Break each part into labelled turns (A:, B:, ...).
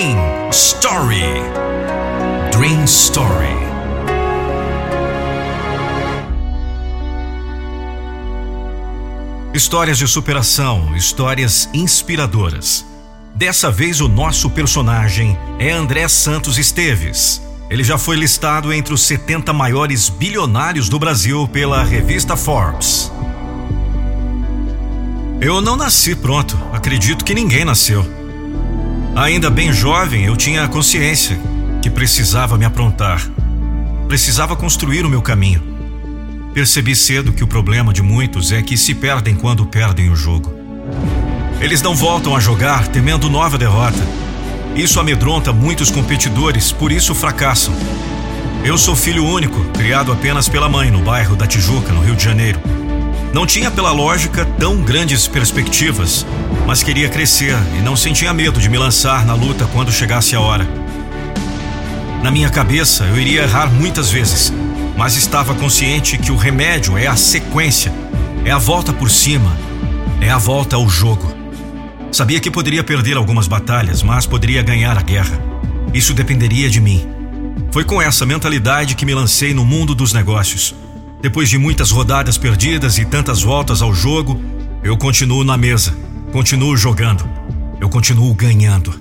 A: Dream Story. Dream Story. Histórias de superação, histórias inspiradoras. Dessa vez, o nosso personagem é André Santos Esteves. Ele já foi listado entre os 70 maiores bilionários do Brasil pela revista Forbes. Eu não nasci pronto, acredito que ninguém nasceu. Ainda bem jovem, eu tinha a consciência que precisava me aprontar. Precisava construir o meu caminho. Percebi cedo que o problema de muitos é que se perdem quando perdem o jogo. Eles não voltam a jogar temendo nova derrota. Isso amedronta muitos competidores, por isso fracassam. Eu sou filho único, criado apenas pela mãe no bairro da Tijuca, no Rio de Janeiro. Não tinha, pela lógica, tão grandes perspectivas, mas queria crescer e não sentia medo de me lançar na luta quando chegasse a hora. Na minha cabeça, eu iria errar muitas vezes, mas estava consciente que o remédio é a sequência, é a volta por cima, é a volta ao jogo. Sabia que poderia perder algumas batalhas, mas poderia ganhar a guerra. Isso dependeria de mim. Foi com essa mentalidade que me lancei no mundo dos negócios. Depois de muitas rodadas perdidas e tantas voltas ao jogo, eu continuo na mesa, continuo jogando, eu continuo ganhando.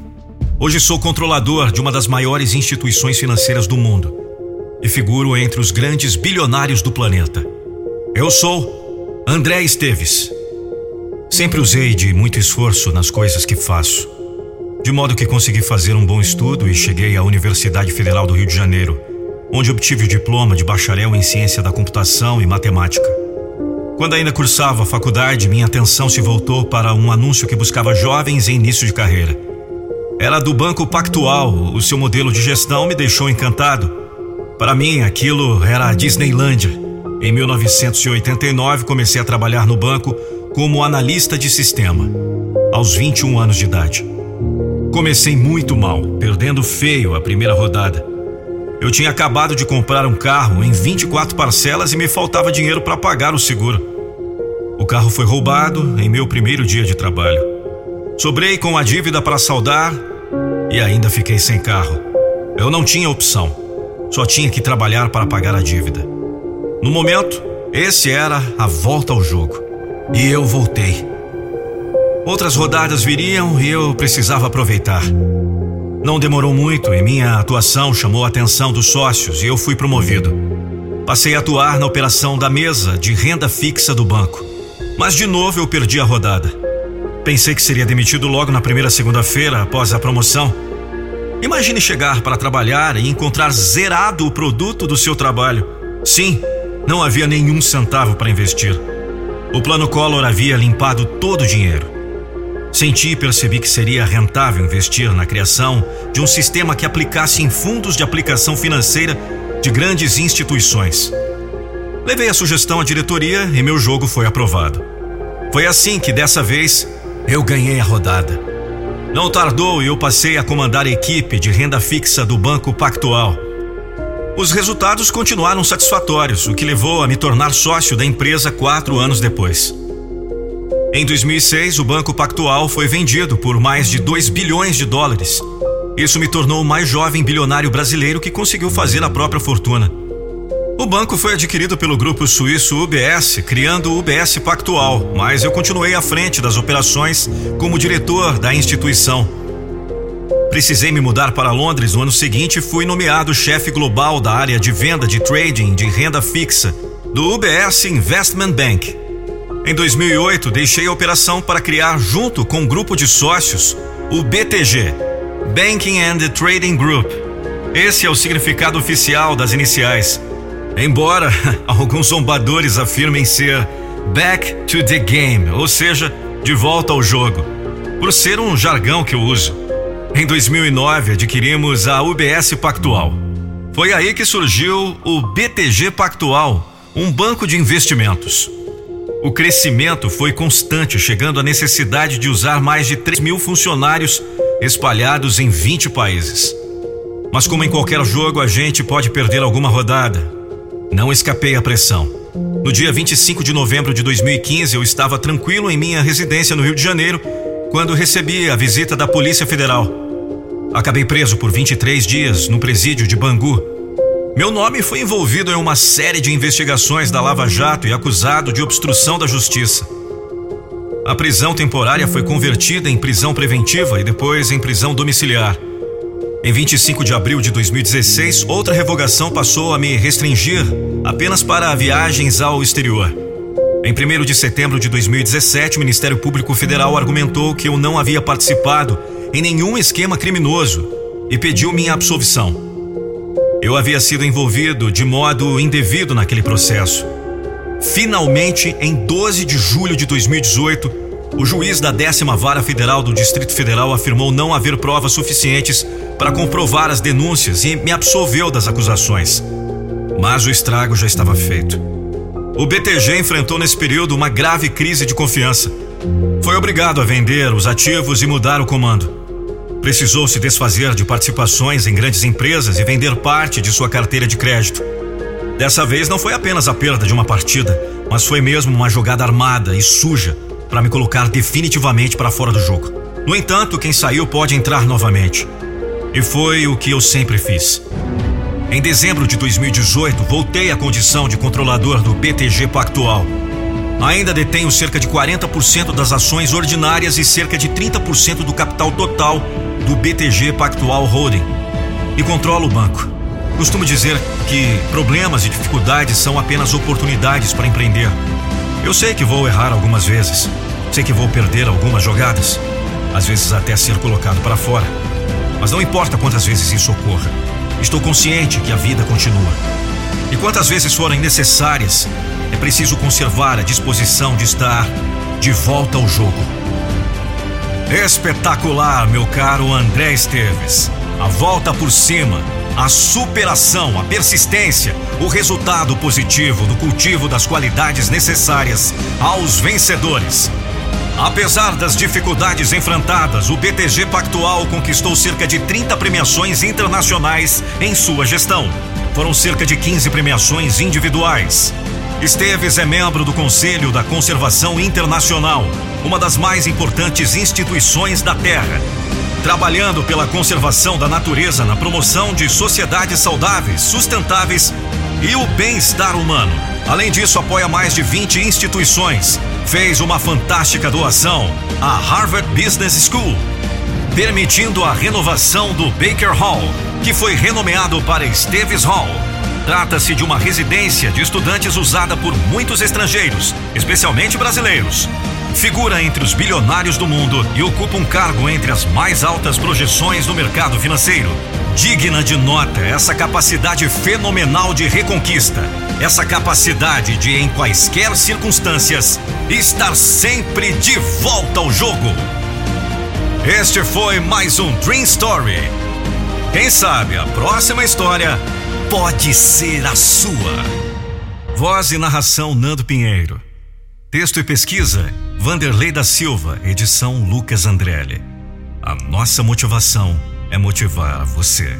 A: Hoje sou controlador de uma das maiores instituições financeiras do mundo e figuro entre os grandes bilionários do planeta. Eu sou André Esteves. Sempre usei de muito esforço nas coisas que faço, de modo que consegui fazer um bom estudo e cheguei à Universidade Federal do Rio de Janeiro, onde obtive o diploma de bacharel em ciência da computação e matemática. Quando ainda cursava a faculdade, minha atenção se voltou para um anúncio que buscava jovens em início de carreira. Era do Banco Pactual, o seu modelo de gestão me deixou encantado para mim, aquilo era a Disneylândia. Em 1989, comecei a trabalhar no banco como analista de sistema, aos 21 anos de idade. Comecei muito mal, perdendo feio a primeira rodada. Eu tinha acabado de comprar um carro em 24 parcelas e me faltava dinheiro para pagar o seguro. O carro foi roubado em meu primeiro dia de trabalho. Sobrei com a dívida para saldar e ainda fiquei sem carro. Eu não tinha opção. Só tinha que trabalhar para pagar a dívida. No momento, esse era a volta ao jogo. E eu voltei. Outras rodadas viriam e eu precisava aproveitar. Não demorou muito e minha atuação chamou a atenção dos sócios e eu fui promovido. Passei a atuar na operação da mesa de renda fixa do banco. Mas de novo eu perdi a rodada. Pensei que seria demitido logo na primeira segunda-feira após a promoção Imagine chegar para trabalhar e encontrar zerado o produto do seu trabalho. Sim, não havia nenhum centavo para investir. O plano Collor havia limpado todo o dinheiro. Senti e percebi que seria rentável investir na criação de um sistema que aplicasse em fundos de aplicação financeira de grandes instituições. Levei a sugestão à diretoria e meu jogo foi aprovado. Foi assim que dessa vez eu ganhei a rodada. Não tardou e eu passei a comandar a equipe de renda fixa do Banco Pactual. Os resultados continuaram satisfatórios, o que levou a me tornar sócio da empresa quatro anos depois. Em 2006, o Banco Pactual foi vendido por mais de 2 bilhões de dólares. Isso me tornou o mais jovem bilionário brasileiro que conseguiu fazer a própria fortuna. O banco foi adquirido pelo grupo suíço UBS, criando o UBS Pactual, mas eu continuei à frente das operações como diretor da instituição. Precisei me mudar para Londres no ano seguinte e fui nomeado chefe global da área de venda de trading de renda fixa do UBS Investment Bank. Em 2008, deixei a operação para criar, junto com um grupo de sócios, o BTG Banking and Trading Group. Esse é o significado oficial das iniciais. Embora alguns zombadores afirmem ser back to the game, ou seja, de volta ao jogo, por ser um jargão que eu uso. Em 2009 adquirimos a UBS Pactual. Foi aí que surgiu o BTG Pactual, um banco de investimentos. O crescimento foi constante, chegando à necessidade de usar mais de 3 mil funcionários espalhados em 20 países. Mas, como em qualquer jogo, a gente pode perder alguma rodada, não escapei à pressão. No dia 25 de novembro de 2015, eu estava tranquilo em minha residência no Rio de Janeiro quando recebi a visita da Polícia Federal. Acabei preso por 23 dias no presídio de Bangu. Meu nome foi envolvido em uma série de investigações da Lava Jato e acusado de obstrução da justiça. A prisão temporária foi convertida em prisão preventiva e depois em prisão domiciliar. Em 25 de abril de 2016, outra revogação passou a me restringir apenas para viagens ao exterior. Em 1 de setembro de 2017, o Ministério Público Federal argumentou que eu não havia participado em nenhum esquema criminoso e pediu minha absolvição. Eu havia sido envolvido de modo indevido naquele processo. Finalmente, em 12 de julho de 2018, o juiz da décima vara federal do Distrito Federal afirmou não haver provas suficientes para comprovar as denúncias e me absolveu das acusações. Mas o estrago já estava feito. O BTG enfrentou nesse período uma grave crise de confiança. Foi obrigado a vender os ativos e mudar o comando. Precisou se desfazer de participações em grandes empresas e vender parte de sua carteira de crédito. Dessa vez não foi apenas a perda de uma partida, mas foi mesmo uma jogada armada e suja para me colocar definitivamente para fora do jogo. No entanto, quem saiu pode entrar novamente. E foi o que eu sempre fiz. Em dezembro de 2018, voltei à condição de controlador do BTG Pactual. Ainda detenho cerca de 40% das ações ordinárias e cerca de 30% do capital total do BTG Pactual Holding. E controlo o banco. Costumo dizer que problemas e dificuldades são apenas oportunidades para empreender. Eu sei que vou errar algumas vezes. Sei que vou perder algumas jogadas. Às vezes até ser colocado para fora. Mas não importa quantas vezes isso ocorra, estou consciente que a vida continua. E quantas vezes forem necessárias, é preciso conservar a disposição de estar de volta ao jogo. Espetacular, meu caro André Esteves. A volta por cima, a superação, a persistência, o resultado positivo do cultivo das qualidades necessárias aos vencedores. Apesar das dificuldades enfrentadas, o BTG Pactual conquistou cerca de 30 premiações internacionais em sua gestão. Foram cerca de 15 premiações individuais. Esteves é membro do Conselho da Conservação Internacional, uma das mais importantes instituições da Terra. Trabalhando pela conservação da natureza na promoção de sociedades saudáveis, sustentáveis e o bem-estar humano. Além disso, apoia mais de 20 instituições, fez uma fantástica doação à Harvard Business School, permitindo a renovação do Baker Hall, que foi renomeado para Esteves Hall. Trata-se de uma residência de estudantes usada por muitos estrangeiros, especialmente brasileiros. Figura entre os bilionários do mundo e ocupa um cargo entre as mais altas projeções do mercado financeiro. Digna de nota essa capacidade fenomenal de reconquista, essa capacidade de, em quaisquer circunstâncias, estar sempre de volta ao jogo. Este foi mais um Dream Story. Quem sabe a próxima história pode ser a sua. Voz e narração Nando Pinheiro. Texto e pesquisa Vanderlei da Silva, edição Lucas Andrelli. A nossa motivação é motivar você.